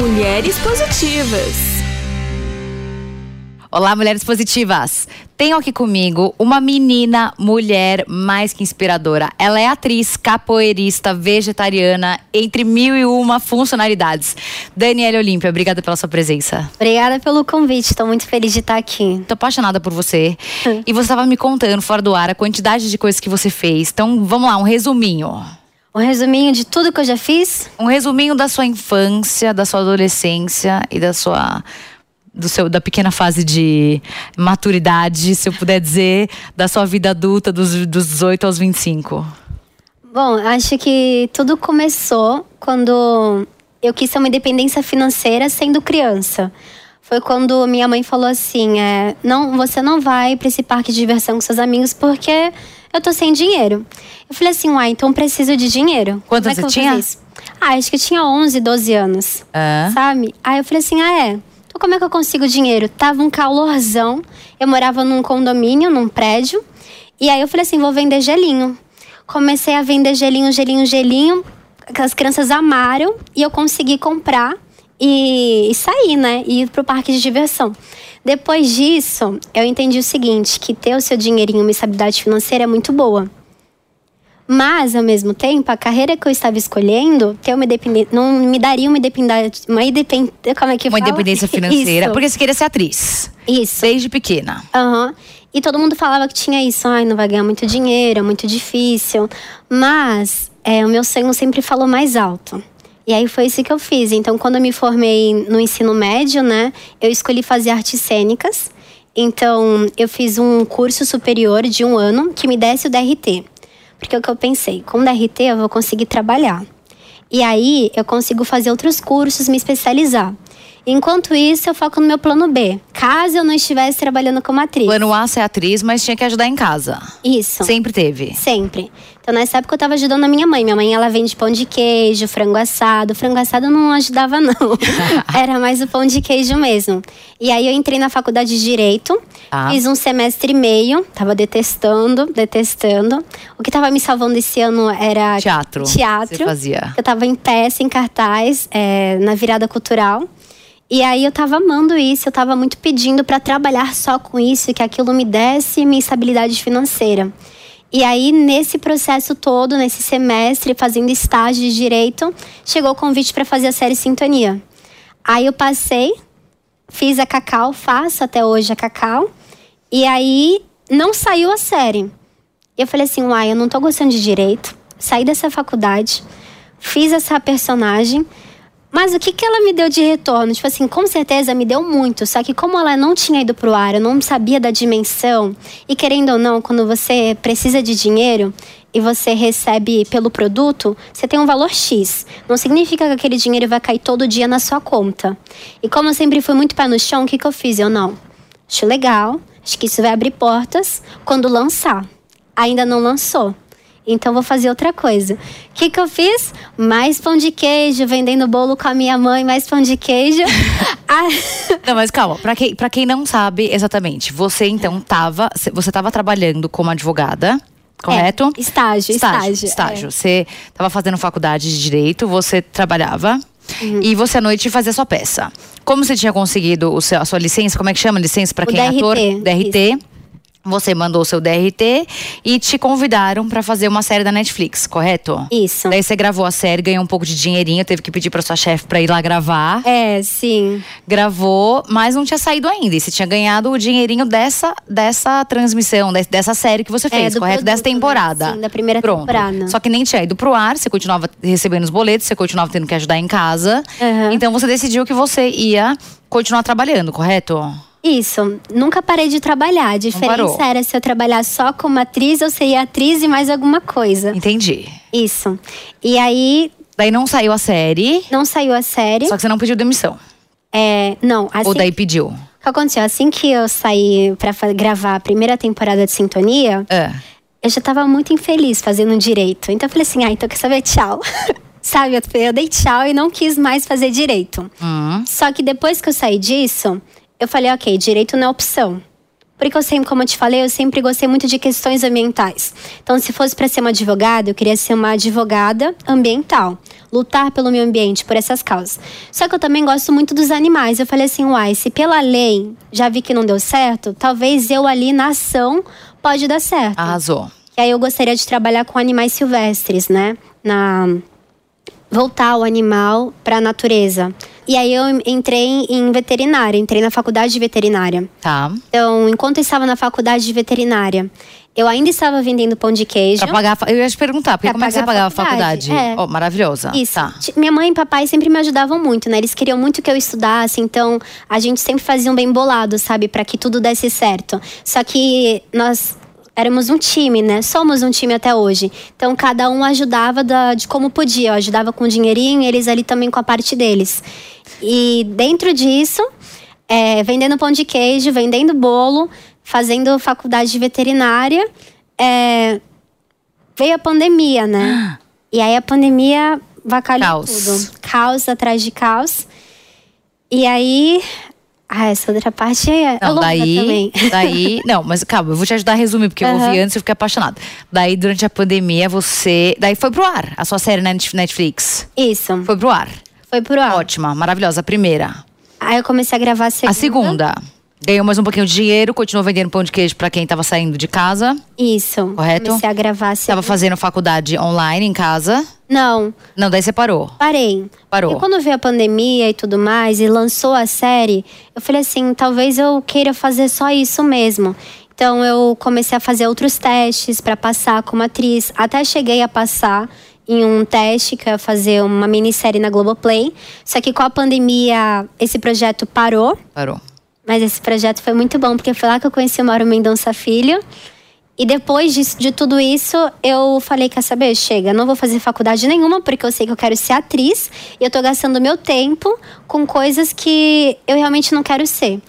Mulheres Positivas. Olá, mulheres positivas! Tenho aqui comigo uma menina, mulher mais que inspiradora. Ela é atriz, capoeirista, vegetariana, entre mil e uma funcionalidades. Daniela Olímpia, obrigada pela sua presença. Obrigada pelo convite, estou muito feliz de estar aqui. Tô apaixonada por você. e você estava me contando fora do ar a quantidade de coisas que você fez. Então, vamos lá, um resuminho. Um resuminho de tudo que eu já fiz? Um resuminho da sua infância, da sua adolescência e da sua do seu, da pequena fase de maturidade, se eu puder dizer, da sua vida adulta, dos, dos 18 aos 25? Bom, acho que tudo começou quando eu quis ter uma independência financeira sendo criança. Foi quando minha mãe falou assim: é, não, você não vai para esse parque de diversão com seus amigos porque eu tô sem dinheiro. Eu falei assim, uai, então preciso de dinheiro. Quantos é você tinha? Ah, acho que eu tinha 11, 12 anos. É. Sabe? Aí eu falei assim, ah, é. Então como é que eu consigo dinheiro? Tava um calorzão. Eu morava num condomínio, num prédio. E aí eu falei assim, vou vender gelinho. Comecei a vender gelinho, gelinho, gelinho. As crianças amaram e eu consegui comprar e, e sair, né? E ir pro parque de diversão. Depois disso, eu entendi o seguinte, que ter o seu dinheirinho, uma estabilidade financeira é muito boa. Mas, ao mesmo tempo, a carreira que eu estava escolhendo ter uma não me daria uma independência. Uma. Como é que Uma fala? independência financeira. Isso. Porque você queria ser atriz. Isso. Desde pequena. Aham. E todo mundo falava que tinha isso. Ai, não vai ganhar muito dinheiro, é muito difícil. Mas é, o meu sonho sempre falou mais alto. E aí foi isso que eu fiz. Então, quando eu me formei no ensino médio, né, eu escolhi fazer artes cênicas. Então, eu fiz um curso superior de um ano que me desse o DRT. Porque é o que eu pensei, com o DRT eu vou conseguir trabalhar. E aí eu consigo fazer outros cursos, me especializar. Enquanto isso, eu foco no meu plano B. Caso eu não estivesse trabalhando como atriz. Plano A ser atriz, mas tinha que ajudar em casa. Isso. Sempre teve. Sempre. Então, nessa época, eu tava ajudando a minha mãe. Minha mãe, ela vende pão de queijo, frango assado. Frango assado não ajudava, não. Era mais o pão de queijo mesmo. E aí, eu entrei na faculdade de Direito. Tá. Fiz um semestre e meio. Tava detestando, detestando. O que tava me salvando esse ano era Teatro. Teatro. Você fazia. Eu tava em peça, em cartaz, é, na virada cultural. E aí eu tava amando isso, eu tava muito pedindo para trabalhar só com isso, que aquilo me desse minha estabilidade financeira. E aí, nesse processo todo, nesse semestre, fazendo estágio de direito, chegou o convite para fazer a série Sintonia. Aí eu passei, fiz a Cacau, faço até hoje a Cacau. E aí não saiu a série. Eu falei assim, uai, eu não tô gostando de direito. Saí dessa faculdade, fiz essa personagem. Mas o que, que ela me deu de retorno? Tipo assim, com certeza me deu muito. Só que como ela não tinha ido pro ar, eu não sabia da dimensão. E querendo ou não, quando você precisa de dinheiro e você recebe pelo produto, você tem um valor X. Não significa que aquele dinheiro vai cair todo dia na sua conta. E como eu sempre fui muito pé no chão, o que, que eu fiz? Eu não. Acho legal. Acho que isso vai abrir portas quando lançar. Ainda não lançou. Então vou fazer outra coisa. O que, que eu fiz? Mais pão de queijo, vendendo bolo com a minha mãe, mais pão de queijo. Ah, Não, mas calma, pra quem, pra quem não sabe exatamente, você então tava. Você tava trabalhando como advogada, correto? É, estágio, estágio. Estágio. é. Você tava fazendo faculdade de direito, você trabalhava. Uhum. E você à noite fazia sua peça. Como você tinha conseguido o seu, a sua licença? Como é que chama? Licença pra O quem é ator? DRT, DRT. Você mandou o seu DRT e te convidaram pra fazer uma série da Netflix, correto? Isso. Daí você gravou a série, ganhou um pouco de dinheirinho, teve que pedir pra sua chefe pra ir lá gravar. É, sim. Gravou, mas não tinha saído ainda. E você tinha ganhado o dinheirinho dessa, dessa transmissão, de- dessa série que você fez, É, correto? Dessa produto, né? temporada. Sim, da primeira Pronto. temporada. Só que nem tinha ido pro ar, você continuava recebendo os boletos, você continuava tendo que ajudar em casa. Aham. Então você decidiu que você ia continuar trabalhando, correto? Isso. Nunca parei de trabalhar. A diferença era se eu trabalhar só como atriz ou seria atriz e mais alguma coisa. Entendi. Isso. E aí Daí não saiu a série, não saiu a série. só que você não pediu demissão. É, não, assim Ou daí pediu. O que aconteceu? Assim que eu saí pra fa- gravar a primeira temporada de Sintonia, É. eu já tava muito infeliz fazendo direito. Então eu falei assim, ah, então quer saber? Tchau. Sabe, eu- dei tchau e não quis mais fazer direito. Hum. Só que depois que eu saí disso, eu falei, ok, direito não é opção. Porque eu sempre, como eu te falei, eu sempre gostei muito de questões ambientais. Então, se fosse para ser uma advogada, eu queria ser uma advogada ambiental. lutar pelo meio ambiente, por essas causas. Só que eu também gosto muito dos animais. Eu falei assim, uai, se pela lei já vi que não deu certo, talvez eu ali na ação pode dar certo. Arrasou. E aí eu gostaria de trabalhar com animais silvestres, né? Na voltar o animal para a natureza. E aí eu entrei em veterinária, entrei na faculdade de veterinária. Tá. Então, enquanto eu estava na faculdade de veterinária, eu ainda estava vendendo pão de queijo. Pra pagar, eu ia te perguntar, porque como é que você pagava a faculdade? faculdade, é. Oh, maravilhosa. Isso. Tá. Minha mãe e papai sempre me ajudavam muito, né? Eles queriam muito que eu estudasse, então a gente sempre fazia um bem bolado, sabe? Pra que tudo desse certo. Só que nós éramos um time, né? Somos um time até hoje. Então cada um ajudava da- de como podia. Eu ajudava com o dinheirinho, eles ali também com a parte deles. E dentro disso, é, vendendo pão de queijo, vendendo bolo, fazendo faculdade de veterinária, é, veio a pandemia, né? E aí a pandemia vacalhou tudo. Caos atrás de caos. E aí. Ah, essa outra parte é, Não, longa daí, também. daí. Não, mas calma, eu vou te ajudar a resumir, porque eu Aham. ouvi antes e eu fiquei apaixonada. Daí, durante a pandemia, você. Daí foi pro ar a sua série na Net- Netflix. Isso. Foi pro ar. Foi por ar. Ótima, maravilhosa. A primeira. Aí eu comecei a gravar a segunda. A segunda. Ganhou mais um pouquinho de dinheiro, continuou vendendo pão de queijo pra quem tava saindo de casa. Isso. Correto? Comecei a gravar a Tava segunda. fazendo faculdade online em casa. Não, Não, daí você parou. parei. Parou. E quando veio a pandemia e tudo mais, e lançou a série, eu falei assim, talvez eu queira fazer só isso mesmo. Então eu comecei a fazer outros testes pra passar como atriz. Até cheguei a passar em um teste que eu ia fazer uma minissérie na Globoplay. Só que com a pandemia, esse projeto parou. Parou. Mas esse projeto foi muito bom, porque foi lá que eu conheci o Mauro Mendonça Filho. E depois de, de tudo isso, eu falei, quer saber? Chega, não vou fazer faculdade nenhuma, porque eu sei que eu quero ser atriz. E eu tô gastando meu tempo com coisas que eu realmente não quero ser.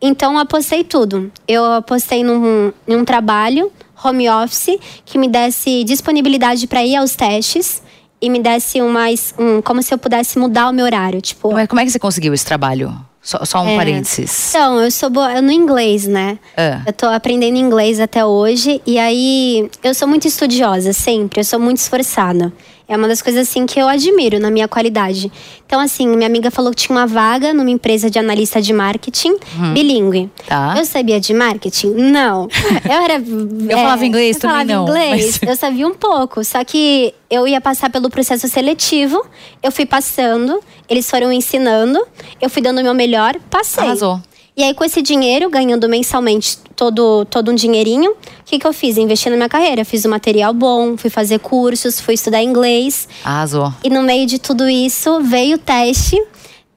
Então, apostei tudo. Eu apostei num, num trabalho, home office, que me desse disponibilidade para ir aos testes. E me desse um mais, um, como se eu pudesse mudar o meu horário. Tipo, como é que você conseguiu esse trabalho? Só, só um É. parênteses. então, eu sou boa no inglês, né? Ah. Eu tô aprendendo inglês até hoje. E aí, eu sou muito estudiosa, sempre. Eu sou muito esforçada. É uma das coisas, assim, que eu admiro na minha qualidade. Então, assim, minha amiga falou que tinha uma vaga numa empresa de analista de marketing, bilíngue. Tá. Eu sabia de marketing? Não. Eu era. eu falava inglês eu também falava não, inglês, mas- eu sabia um pouco. Só que eu ia passar pelo processo seletivo, eu fui passando, eles foram ensinando, eu fui dando o meu melhor, passei. Arrasou. E aí, com esse dinheiro, ganhando mensalmente todo, todo um dinheirinho, o que, que eu fiz? Investi na minha carreira. Fiz um material bom, fui fazer cursos, fui estudar inglês. Arrasou. E no meio de tudo isso, veio o teste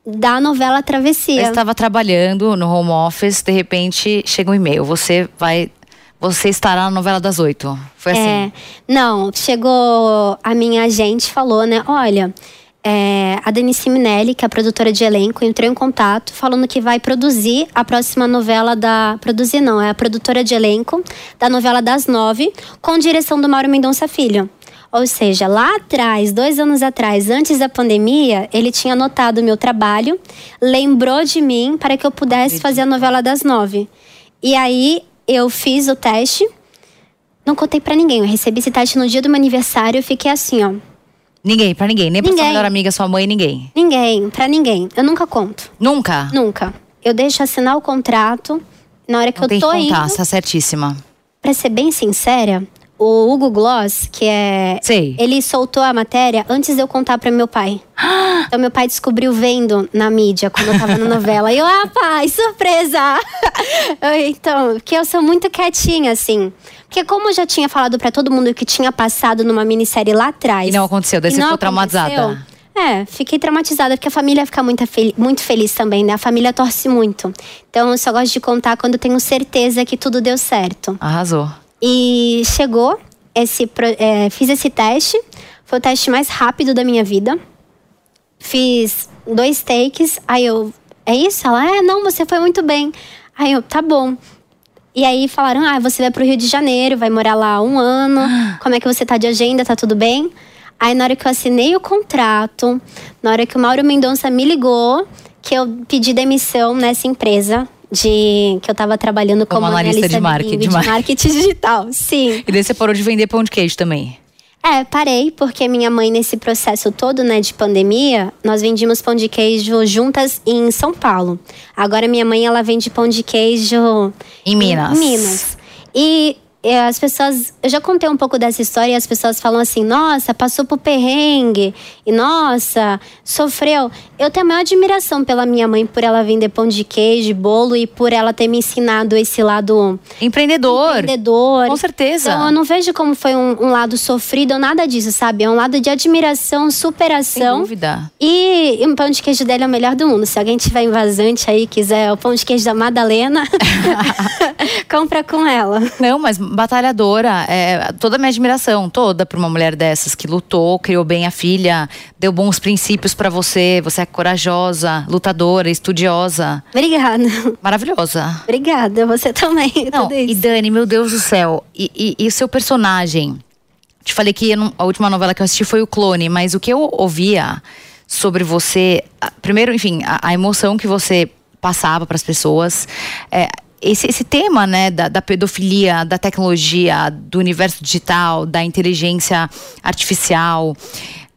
da novela Travessia. estava trabalhando no home office, de repente chega um e-mail. Você vai. Você estará na novela das oito. Foi assim. É, não, chegou a minha agente falou, né? Olha, é, a Denise Minelli, que é a produtora de elenco, entrou em contato falando que vai produzir a próxima novela da. Produzir não, é a produtora de elenco da novela das nove, com direção do Mauro Mendonça Filho. Ou seja, lá atrás, dois anos atrás, antes da pandemia, ele tinha notado o meu trabalho, lembrou de mim para que eu pudesse fazer a novela das nove. E aí eu fiz o teste. Não contei pra ninguém. Eu recebi esse teste no dia do meu aniversário. Eu fiquei assim, ó. Ninguém, pra ninguém. Nem pra sua melhor amiga, sua mãe, ninguém. Ninguém, pra ninguém. Eu nunca conto. Nunca. Nunca. Eu deixo assinar o contrato. Na hora que Não eu tem que tô contar, indo. tá certíssima. Pra ser bem sincera, o Hugo Gloss, que é. Sei. Ele soltou a matéria antes de eu contar pra meu pai. Então, meu pai descobriu vendo na mídia quando eu tava na novela. E eu, ah, pai, surpresa! Então, porque eu sou muito quietinha, assim. Porque, como eu já tinha falado pra todo mundo que tinha passado numa minissérie lá atrás. E não aconteceu, daí você ficou traumatizada. É, fiquei traumatizada, porque a família fica muito, fel- muito feliz também, né? A família torce muito. Então, eu só gosto de contar quando eu tenho certeza que tudo deu certo. Arrasou. E chegou, esse, é, fiz esse teste. Foi o teste mais rápido da minha vida. Fiz dois takes. Aí eu, é isso? Ela, é, não, você foi muito bem. Aí eu, tá bom. E aí falaram, ah, você vai pro Rio de Janeiro, vai morar lá um ano. Como é que você tá de agenda? Tá tudo bem? Aí na hora que eu assinei o contrato, na hora que o Mauro Mendonça me ligou, que eu pedi demissão nessa empresa de que eu tava trabalhando como, Como analista de marketing, de marketing digital. Sim. E daí você parou de vender pão de queijo também. É, parei, porque minha mãe, nesse processo todo, né, de pandemia, nós vendíamos pão de queijo juntas em São Paulo. Agora minha mãe, ela vende pão de queijo Em Minas. Em Minas. E as pessoas. Eu já contei um pouco dessa história e as pessoas falam assim: nossa, passou por perrengue, e nossa, sofreu. Eu tenho a maior admiração pela minha mãe por ela vender pão de queijo, bolo e por ela ter me ensinado esse lado Empreendedor. empreendedor. Com certeza. Então eu não vejo como foi um, um lado sofrido ou nada disso, sabe? É um lado de admiração, Sem superação. dúvida. E, e o pão de queijo dele é o melhor do mundo. Se alguém tiver em vazante aí quiser o pão de queijo da Madalena, compra com ela. Não, mas batalhadora, é, toda a minha admiração, toda para uma mulher dessas que lutou, criou bem a filha, deu bons princípios para você, você é corajosa, lutadora, estudiosa, Obrigada. maravilhosa. Obrigada, você também. Não, e. Dani, meu Deus do céu, e, e, e o seu personagem? Te falei que não- a última novela que eu assisti foi o Clone, mas o que eu ouvia sobre você, primeiro, enfim, a, a emoção que você passava para as pessoas, é, esse, esse tema, né, da, da pedofilia, da tecnologia, do universo digital, da inteligência artificial.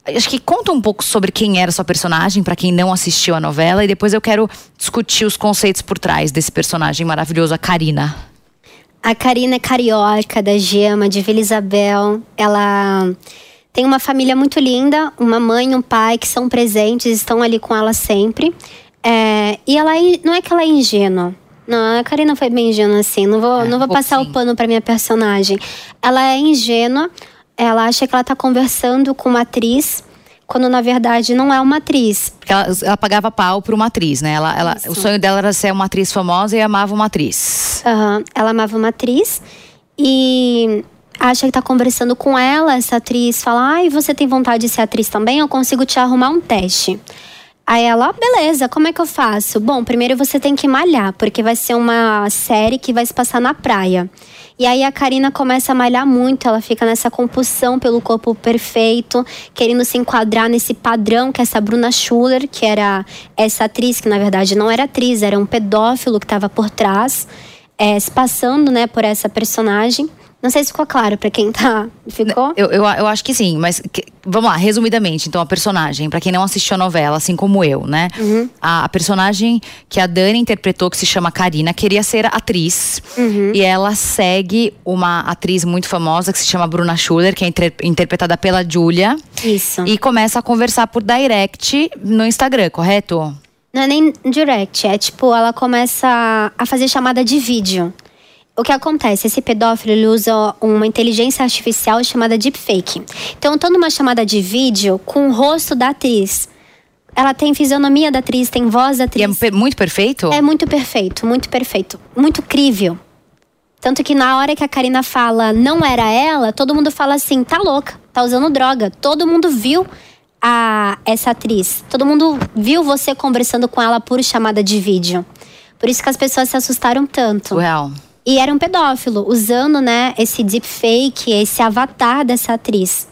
Acho que conta um pouco sobre quem era sua personagem, para quem não assistiu a novela, e depois eu quero discutir os conceitos por trás desse personagem maravilhoso, a Karina. A Karina é carioca, da Gema, de Vila Isabel. Ela tem uma família muito linda, uma mãe e um pai que são presentes, estão ali com ela sempre. É, e ela é- não é que ela é ingênua. Não, a Karina foi bem ingênua assim. Não vou, É, não vou um passar o pano pra minha personagem. Ela é ingênua, ela acha que ela tá conversando com uma atriz, quando na verdade não é uma atriz. Porque ela, ela pagava pau por uma atriz, né? Ela, ela, o sonho dela era ser uma atriz famosa e amava uma atriz. Aham, Ela amava uma atriz e acha que tá conversando com ela. Essa atriz fala: Ai, você tem vontade de ser atriz também? Eu consigo te arrumar um teste. Aí ela, "Ah, beleza, como é que eu faço? Bom, primeiro você tem que malhar, porque vai ser uma série que vai se passar na praia. E aí a Karina começa a malhar muito, ela fica nessa compulsão pelo corpo perfeito, querendo se enquadrar nesse padrão que essa Bruna Schuller, que era essa atriz, que na verdade não era atriz, era um pedófilo que estava por trás, é, se passando, né, por essa personagem. Não sei se ficou claro pra quem tá. Ficou? Eu, eu, eu acho que sim, mas que- vamos lá, resumidamente, então a personagem, pra quem não assistiu a novela, assim como eu, né? A, a personagem que a Dani interpretou, que se chama Karina, queria ser atriz. E ela segue uma atriz muito famosa que se chama Bruna Schuller, que é inter- interpretada pela Julia. Isso. E começa a conversar por direct no Instagram, correto? Não é nem direct, é tipo, ela começa a fazer chamada de vídeo. O que acontece? Esse pedófilo ele usa uma inteligência artificial chamada deepfake. Então, tô numa chamada de vídeo com o rosto da atriz. Ela tem fisionomia da atriz, tem voz da E é atriz. muito perfeito? É muito perfeito, muito perfeito. Muito crível. Tanto que na hora que a Karina fala não era ela, todo mundo fala assim, tá louca, tá usando droga. Todo mundo viu a essa atriz. Todo mundo viu você conversando com ela por chamada de vídeo. Por isso que as pessoas se assustaram tanto. Surreal. E era um pedófilo, usando, né, esse deepfake, esse avatar dessa atriz.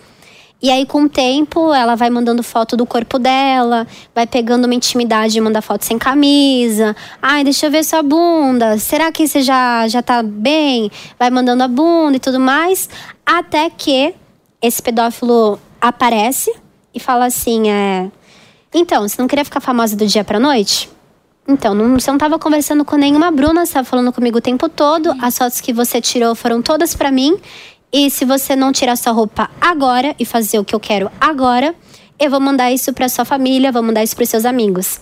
E aí, com o tempo, ela vai mandando foto do corpo dela, vai pegando uma intimidade de mandar foto sem camisa. Ai, deixa eu ver sua bunda. Será que você já, já tá bem? Vai mandando a bunda e tudo mais. Até que esse pedófilo aparece e fala assim: é. Então, você não queria ficar famosa do dia pra noite? Então, não, você não tava conversando com nenhuma Bruna, você tava falando comigo o tempo todo. As fotos que você tirou foram todas pra mim. E se você não tirar sua roupa agora e fazer o que eu quero agora, eu vou mandar isso pra sua família, vou mandar isso pros seus amigos.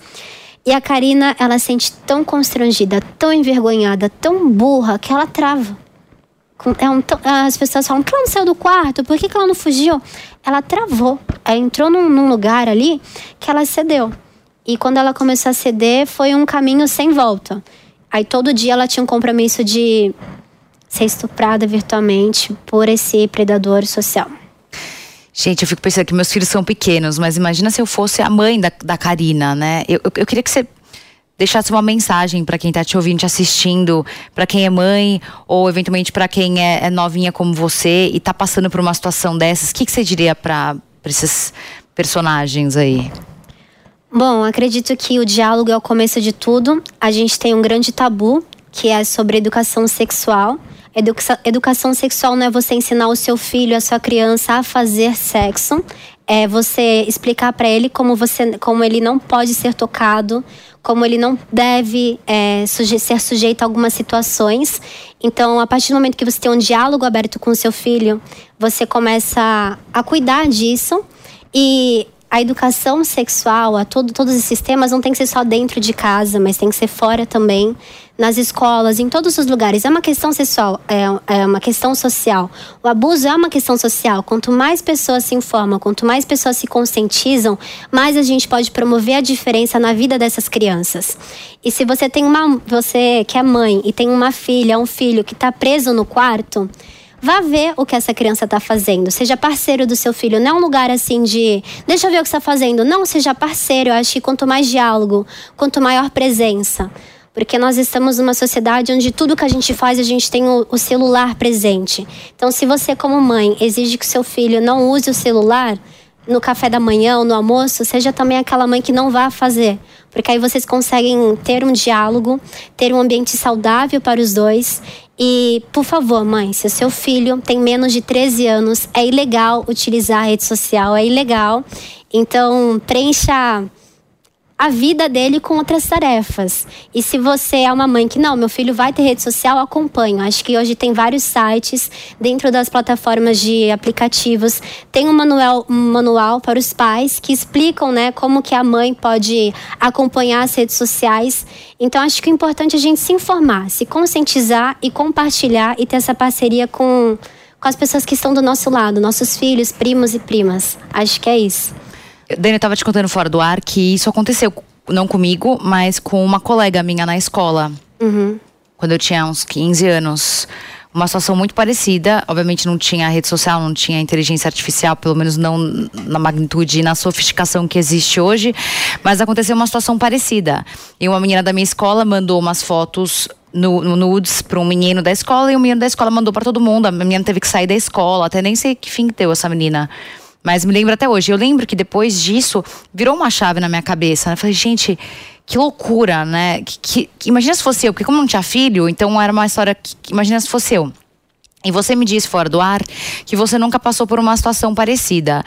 E a Karina, ela se sente tão constrangida, tão envergonhada, tão burra, que ela trava. É um as pessoas falam, que ela não saiu do quarto? Por que, que ela não fugiu? Ela travou. Ela entrou num, num lugar ali que ela cedeu. E quando ela começou a ceder, foi um caminho sem volta. Aí todo dia ela tinha um compromisso de ser estuprada virtualmente por esse predador social. Gente, eu fico pensando que meus filhos são pequenos, mas imagina se eu fosse a mãe da, da Karina, né? Eu, eu, eu queria que você deixasse uma mensagem pra quem tá te ouvindo, te assistindo, pra quem é mãe ou eventualmente pra quem é, é novinha como você e tá passando por uma situação dessas. O que, que você diria pra esses personagens aí? Bom, acredito que o diálogo é o começo de tudo. A gente tem um grande tabu, que é sobre educação sexual. Educa educação sexual não é você ensinar o seu filho, a sua criança a fazer sexo. É você explicar para ele como, você, como ele não pode ser tocado, como ele não deve é, suje ser sujeito a algumas situações. Então, a partir do momento que você tem um diálogo aberto com o seu filho, você começa a cuidar disso. E a educação sexual, a todo, todos esses temas não tem que ser só dentro de casa, mas tem que ser fora também, nas escolas, em todos os lugares. É uma questão sexual, é, é uma questão social. O abuso é uma questão social. Quanto mais pessoas se informam, quanto mais pessoas se conscientizam, mais a gente pode promover a diferença na vida dessas crianças. E se você tem uma, você que é mãe e tem uma filha, um filho que está preso no quarto, Vá ver o que essa criança está fazendo. Seja parceiro do seu filho. Não é um lugar assim de deixa eu ver o que está fazendo. Não, seja parceiro. Eu acho que quanto mais diálogo, quanto maior presença. Porque nós estamos numa sociedade onde tudo que a gente faz, a gente tem o, o celular presente. Então, se você, como mãe, exige que seu filho não use o celular, no café da manhã ou no almoço, seja também aquela mãe que não vá fazer. Porque aí vocês conseguem ter um diálogo, ter um ambiente saudável para os dois. E, por favor, mãe, se o seu filho tem menos de 13 anos, é ilegal utilizar a rede social, é ilegal. Então, preencha a vida dele com outras tarefas. E se você é uma mãe que não, meu filho vai ter rede social, acompanho. Acho que hoje tem vários sites dentro das plataformas de aplicativos. Tem um manual, um manual para os pais que explicam, né, como que a mãe pode acompanhar as redes sociais. Então acho que o importante é a gente se informar, se conscientizar e compartilhar e ter essa parceria com com as pessoas que estão do nosso lado, nossos filhos, primos e primas. Acho que é isso. Dani, eu tava te contando fora do ar que isso aconteceu, não comigo, mas com uma colega minha na escola. Uhum. Quando eu tinha uns 15 anos. Uma situação muito parecida. Obviamente não tinha rede social, não tinha inteligência artificial, pelo menos não na magnitude e na sofisticação que existe hoje. Mas aconteceu uma situação parecida. E uma menina da minha escola mandou umas fotos no, no nudes para um menino da escola e o menino da escola mandou para todo mundo. A menina teve que sair da escola, até nem sei que fim deu essa menina. Mas me lembro até hoje. Eu lembro que depois disso virou uma chave na minha cabeça. Né? Eu falei, gente, que loucura, né? Que, que, que, imagina se fosse eu, porque como não tinha filho, então era uma história que, imagina se fosse eu. E você me disse fora do ar que você nunca passou por uma situação parecida.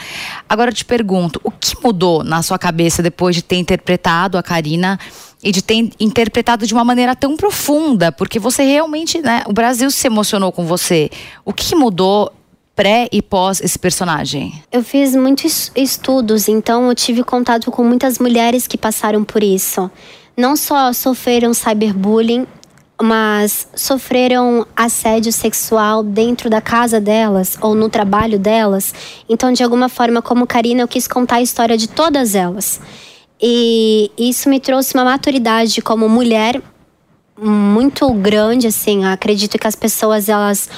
Agora eu te pergunto, o que mudou na sua cabeça depois de ter interpretado a Karina e de ter interpretado de uma maneira tão profunda? Porque você realmente, né? O Brasil se emocionou com você. O que mudou pré e pós esse personagem? Eu fiz muitos estudos, então eu tive contato com muitas mulheres que passaram por isso. Não só sofreram cyberbullying, mas sofreram assédio sexual dentro da casa delas ou no trabalho delas. Então, de alguma forma, como Karina, eu quis contar a história de todas elas. E isso me trouxe uma maturidade como mulher muito grande, assim. acredito que as pessoas elas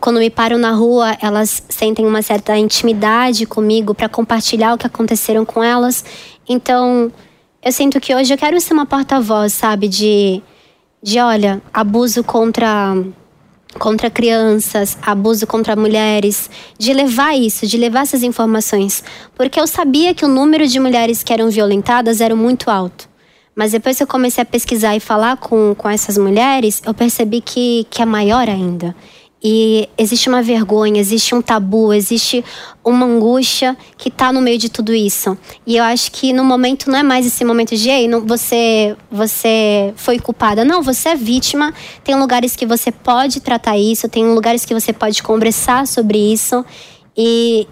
quando me param na rua, elas sentem uma certa intimidade comigo para compartilhar o que aconteceram com elas. Então, eu sinto que hoje eu quero ser uma porta-voz, sabe, de de olha, abuso contra contra crianças, abuso contra mulheres, de levar isso, de levar essas informações, porque eu sabia que o número de mulheres que eram violentadas era muito alto. Mas depois que eu comecei a pesquisar e falar com, com essas mulheres, eu percebi que, que é maior ainda. E existe uma vergonha, existe um tabu, existe uma angústia que está no meio de tudo isso. E eu acho que no momento não é mais esse momento de, ei, não, você, você foi culpada. Não, você é vítima. Tem lugares que você pode tratar isso, tem lugares que você pode conversar sobre isso. E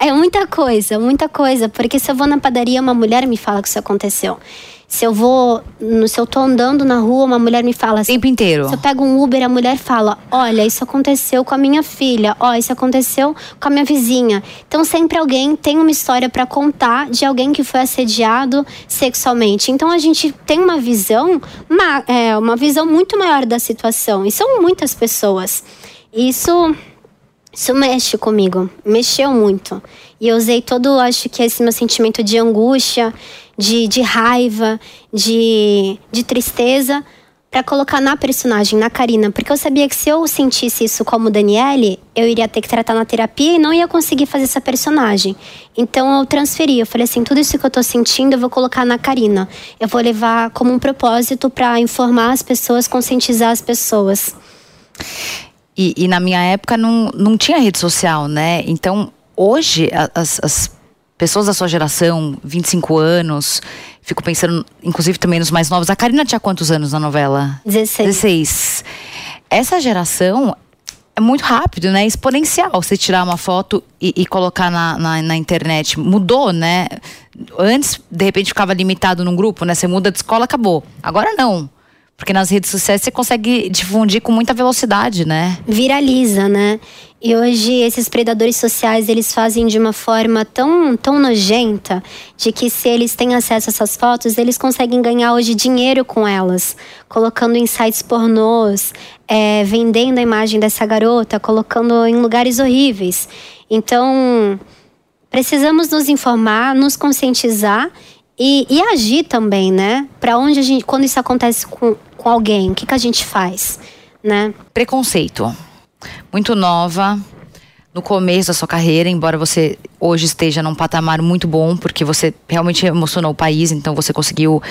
é muita coisa, muita coisa. Porque se eu vou na padaria, uma mulher me fala que isso aconteceu. Se eu vou, se eu tô andando na rua, uma mulher me fala assim. Tempo inteiro. Se eu pego um Uber, a mulher fala: Olha, isso aconteceu com a minha filha. Ó, isso aconteceu com a minha vizinha. Então sempre alguém tem uma história para contar de alguém que foi assediado sexualmente. Então a gente tem uma visão, uma, é, uma visão muito maior da situação. E são muitas pessoas. Isso isso mexe comigo, mexeu muito. E eu usei todo, acho que esse meu sentimento de angústia, de, de raiva, de, de tristeza, para colocar na personagem, na Karina. Porque eu sabia que se eu sentisse isso como Daniele, eu iria ter que tratar na terapia e não ia conseguir fazer essa personagem. Então eu transferi, eu falei assim, tudo isso que eu tô sentindo eu vou colocar na Karina. Eu vou levar como um propósito para informar as pessoas, conscientizar as pessoas. E, e, na minha época não, não tinha rede social, né? Então, hoje, as, as pessoas da sua geração, 25 anos, fico pensando, inclusive também nos mais novos. A Karina tinha quantos anos na novela? 16. 16. Essa geração é muito rápido, né? Exponencial você tirar uma foto e, e colocar na, na, na, internet. Mudou, né? Antes, de repente, ficava limitado num grupo, né? Você muda de escola, acabou. Agora não. Porque nas redes sociais você consegue difundir com muita velocidade, né? Viraliza, né? E hoje esses predadores sociais, eles fazem de uma forma tão, tão nojenta, de que se eles têm acesso a essas fotos, eles conseguem ganhar hoje dinheiro com elas, colocando em sites pornôs, é, vendendo a imagem dessa garota, colocando em lugares horríveis. Então, precisamos nos informar, nos conscientizar e, e agir também, né? Para onde a gente, quando isso acontece com, com alguém, o que, que a gente faz, né? Preconceito. Muito nova, no começo da sua carreira, embora você hoje esteja num patamar muito bom, porque você realmente emocionou o país, então você conseguiu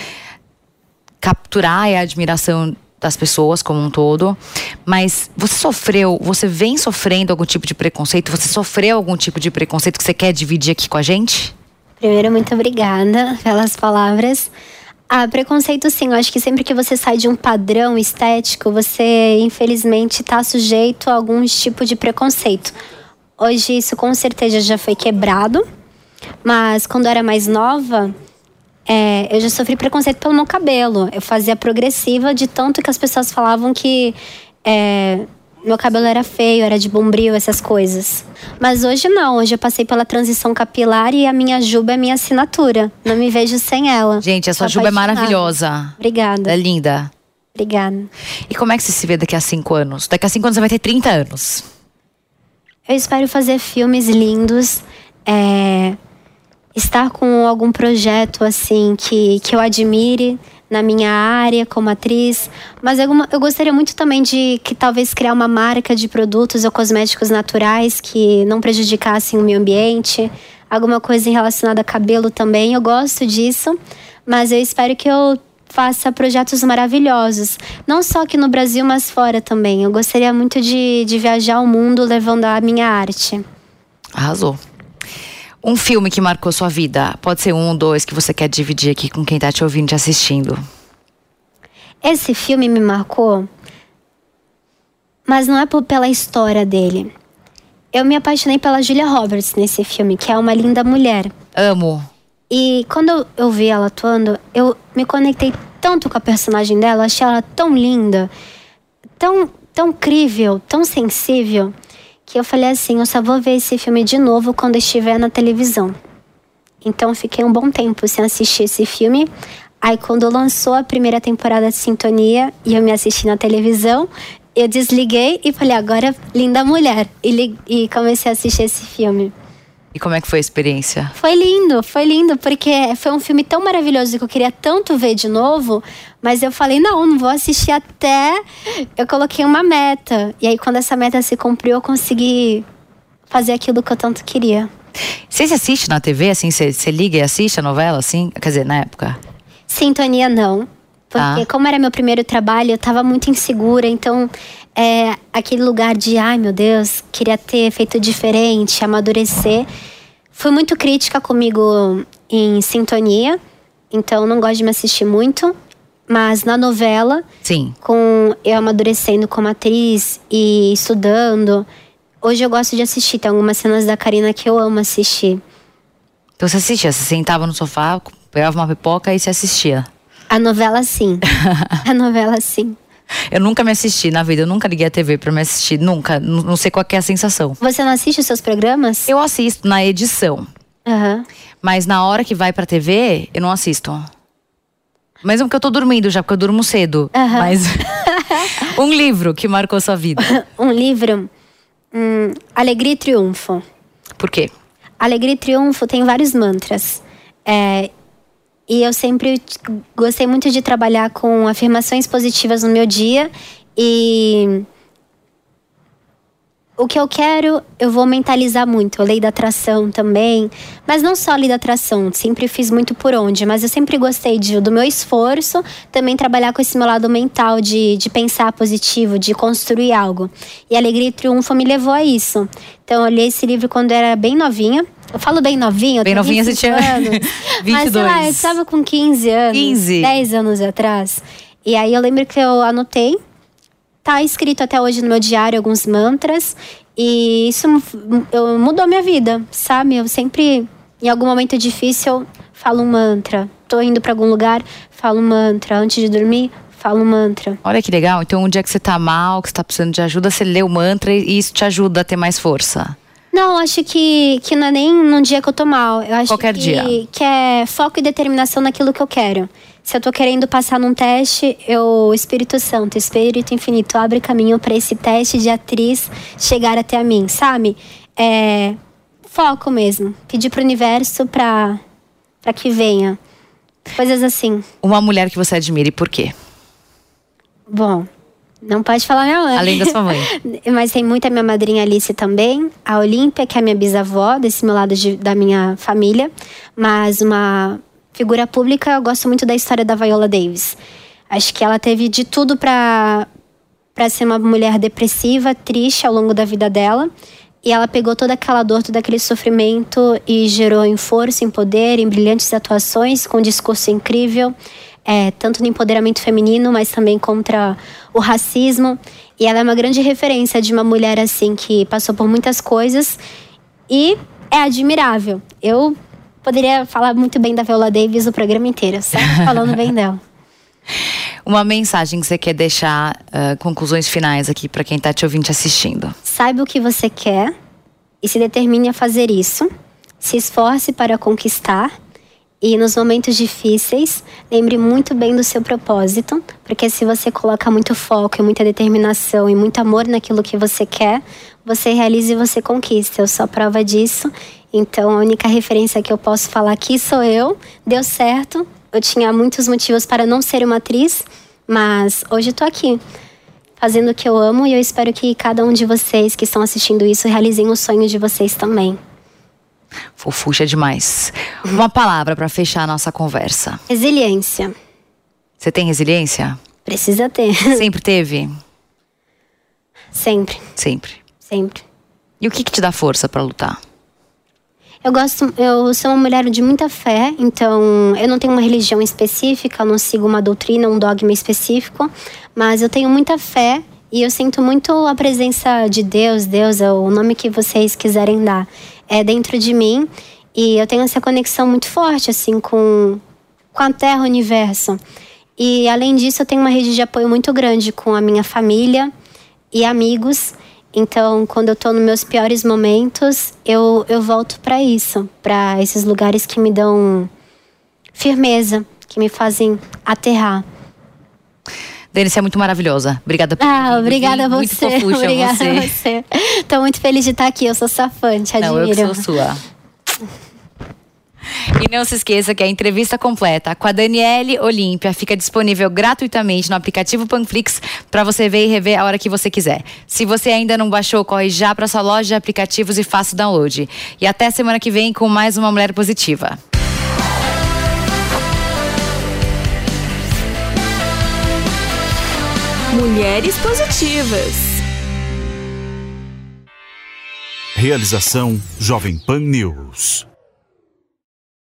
capturar a admiração das pessoas como um todo. Mas você sofreu, você vem sofrendo algum tipo de preconceito? Você sofreu algum tipo de preconceito que você quer dividir aqui com a gente? Primeiro, muito obrigada pelas palavras. Ah, preconceito sim. Eu acho que sempre que você sai de um padrão estético, você infelizmente está sujeito a algum tipo de preconceito. Hoje isso com certeza já foi quebrado, mas quando eu era mais nova, é, eu já sofri preconceito pelo meu cabelo. Eu fazia progressiva de tanto que as pessoas falavam que é, meu cabelo era feio, era de bombril, essas coisas. Mas hoje não, hoje eu passei pela transição capilar e a minha juba é minha assinatura. Não me vejo sem ela. Gente, a sua juba é maravilhosa. Obrigada. É linda. Obrigada. E como é que você se vê daqui a cinco anos? Daqui a cinco anos você vai ter 30 anos. Eu espero fazer filmes lindos. É, estar com algum projeto assim que, que eu admire na minha área como atriz, mas eu, eu gostaria muito também de que talvez criar uma marca de produtos ou cosméticos naturais que não prejudicassem o meio ambiente, alguma coisa relacionada a cabelo também. Eu gosto disso, mas eu espero que eu faça projetos maravilhosos, não só aqui no Brasil, mas fora também. Eu gostaria muito de, de viajar o mundo levando a minha arte. Arrasou. Um filme que marcou sua vida. Pode ser um ou dois que você quer dividir aqui com quem está te ouvindo, te assistindo. Esse filme me marcou, mas não é por, pela história dele. Eu me apaixonei pela Julia Roberts nesse filme, que é uma linda mulher. Amo. E quando eu, eu vi ela atuando, eu me conectei tanto com a personagem dela, achei ela tão linda, tão, tão crível, tão sensível que eu falei assim: eu só vou ver esse filme de novo quando estiver na televisão. Então fiquei um bom tempo sem assistir esse filme. Aí quando lançou a primeira temporada de Sintonia e eu me assisti na televisão, eu desliguei e falei, agora linda mulher. E, e comecei a assistir esse filme. E como é que foi a experiência? Foi lindo, foi lindo, porque foi um filme tão maravilhoso que eu queria tanto ver de novo, mas eu falei, não, não vou assistir até. Eu coloquei uma meta. E aí, quando essa meta se cumpriu, eu consegui fazer aquilo que eu tanto queria. Você se assiste na TV, assim? Você, você liga e assiste a novela, assim? Quer dizer, na época? Sintonia, não. Porque, ah. como era meu primeiro trabalho, eu tava muito insegura, então é, aquele lugar de, ai meu Deus, queria ter feito diferente, amadurecer. Fui muito crítica comigo em sintonia, então não gosto de me assistir muito. Mas na novela, Sim. com eu amadurecendo como atriz e estudando, hoje eu gosto de assistir. Tem algumas cenas da Karina que eu amo assistir. Então você assistia, você sentava no sofá, pegava uma pipoca e se assistia? A novela sim. a novela sim. Eu nunca me assisti na vida, eu nunca liguei a TV para me assistir, nunca. Não, sei qual é a sensação. Você não assiste os seus programas? Eu assisto na edição. Uhum. Mas na hora que vai pra TV, eu não assisto. Mesmo que eu tô dormindo já, porque eu durmo cedo. Uhum. Mas. um livro que marcou sua vida. Um livro. Hum, Alegria e Triunfo. Por quê? Alegria e Triunfo tem vários mantras. É, e eu sempre gostei muito de trabalhar com afirmações positivas no meu dia. E o que eu quero, eu vou mentalizar muito. A lei da atração também. Mas não só a lei da atração, sempre fiz muito por onde. Mas eu sempre gostei de, do meu esforço, também trabalhar com esse meu lado mental de, de pensar positivo, de construir algo. E Alegria e Triunfo me levou a isso. Então eu li esse livro quando eu era bem novinha. Eu falo bem novinha, eu Bem novinha, você tinha anos. 22. Mas sei lá, eu estava com 15 anos. 15. 10 anos atrás. E aí eu lembro que eu anotei tá escrito até hoje no meu diário alguns mantras e isso eu, mudou minha vida, sabe? Eu sempre, em algum momento difícil, falo um mantra. Tô indo para algum lugar, falo um mantra. Antes de dormir, falo um mantra. Olha que legal. Então, um dia que você tá mal, que você tá precisando de ajuda, você lê o mantra e isso te ajuda a ter mais força. Não, acho que, que não é nem num dia que eu tô mal. Eu acho Qualquer que, dia. que é foco e determinação naquilo que eu quero. Se eu tô querendo passar num teste, eu, Espírito Santo, Espírito Infinito, abre caminho para esse teste de atriz chegar até a mim, sabe? É foco mesmo. Pedir pro universo pra, pra que venha. Coisas assim. Uma mulher que você admira e por quê? Bom, não pode falar minha mãe. Além da sua mãe. Mas tem muita minha madrinha Alice também. A Olímpia, que é minha bisavó, desse meu lado de, da minha família. Mas uma figura pública, eu gosto muito da história da Viola Davis. Acho que ela teve de tudo para para ser uma mulher depressiva, triste ao longo da vida dela. E ela pegou toda aquela dor, todo aquele sofrimento e gerou em força, em poder, em brilhantes atuações, com um discurso incrível, é, tanto no empoderamento feminino, mas também contra o racismo. E ela é uma grande referência de uma mulher assim que passou por muitas coisas e é admirável. Eu poderia falar muito bem da Viola Davis o programa inteiro, só falando bem dela. Uma mensagem que você quer deixar, uh, conclusões finais aqui para quem tá te ouvindo te assistindo. Saiba o que você quer e se determine a fazer isso. Se esforce para conquistar e nos momentos difíceis, lembre muito bem do seu propósito, porque se você coloca muito foco e muita determinação e muito amor naquilo que você quer, você realiza e você conquista. Eu sou a prova disso. Então, a única referência que eu posso falar aqui sou eu. Deu certo. Eu tinha muitos motivos para não ser uma atriz, mas hoje estou aqui fazendo o que eu amo e eu espero que cada um de vocês que estão assistindo isso realizem o sonho de vocês também. Fofuxa demais. Uma palavra para fechar a nossa conversa. Resiliência. Você tem resiliência? Precisa ter. Sempre teve? Sempre. Sempre. Sempre. E o que, que te dá força para lutar? Eu gosto, eu sou uma mulher de muita fé, então eu não tenho uma religião específica, não sigo uma doutrina, um dogma específico, mas eu tenho muita fé e eu sinto muito a presença de Deus, Deus é o nome que vocês quiserem dar, é dentro de mim e eu tenho essa conexão muito forte assim com com a Terra, o universo. E além disso, eu tenho uma rede de apoio muito grande com a minha família e amigos. Então, quando eu tô nos meus piores momentos, eu, eu volto para isso, para esses lugares que me dão firmeza, que me fazem aterrar. Você é muito maravilhosa. Obrigada por Ah, obrigada a Muito você. fofucha obrigada você. a você. Tô muito feliz de estar aqui, eu sou sua fã, te Não, admiro. eu que sou sua. E não se esqueça que a entrevista completa com a Daniele Olímpia fica disponível gratuitamente no aplicativo Panflix para você ver e rever a hora que você quiser. Se você ainda não baixou, corre já para sua loja de aplicativos e faça o download. E até semana que vem com mais uma Mulher Positiva. Mulheres Positivas. Realização Jovem Pan News.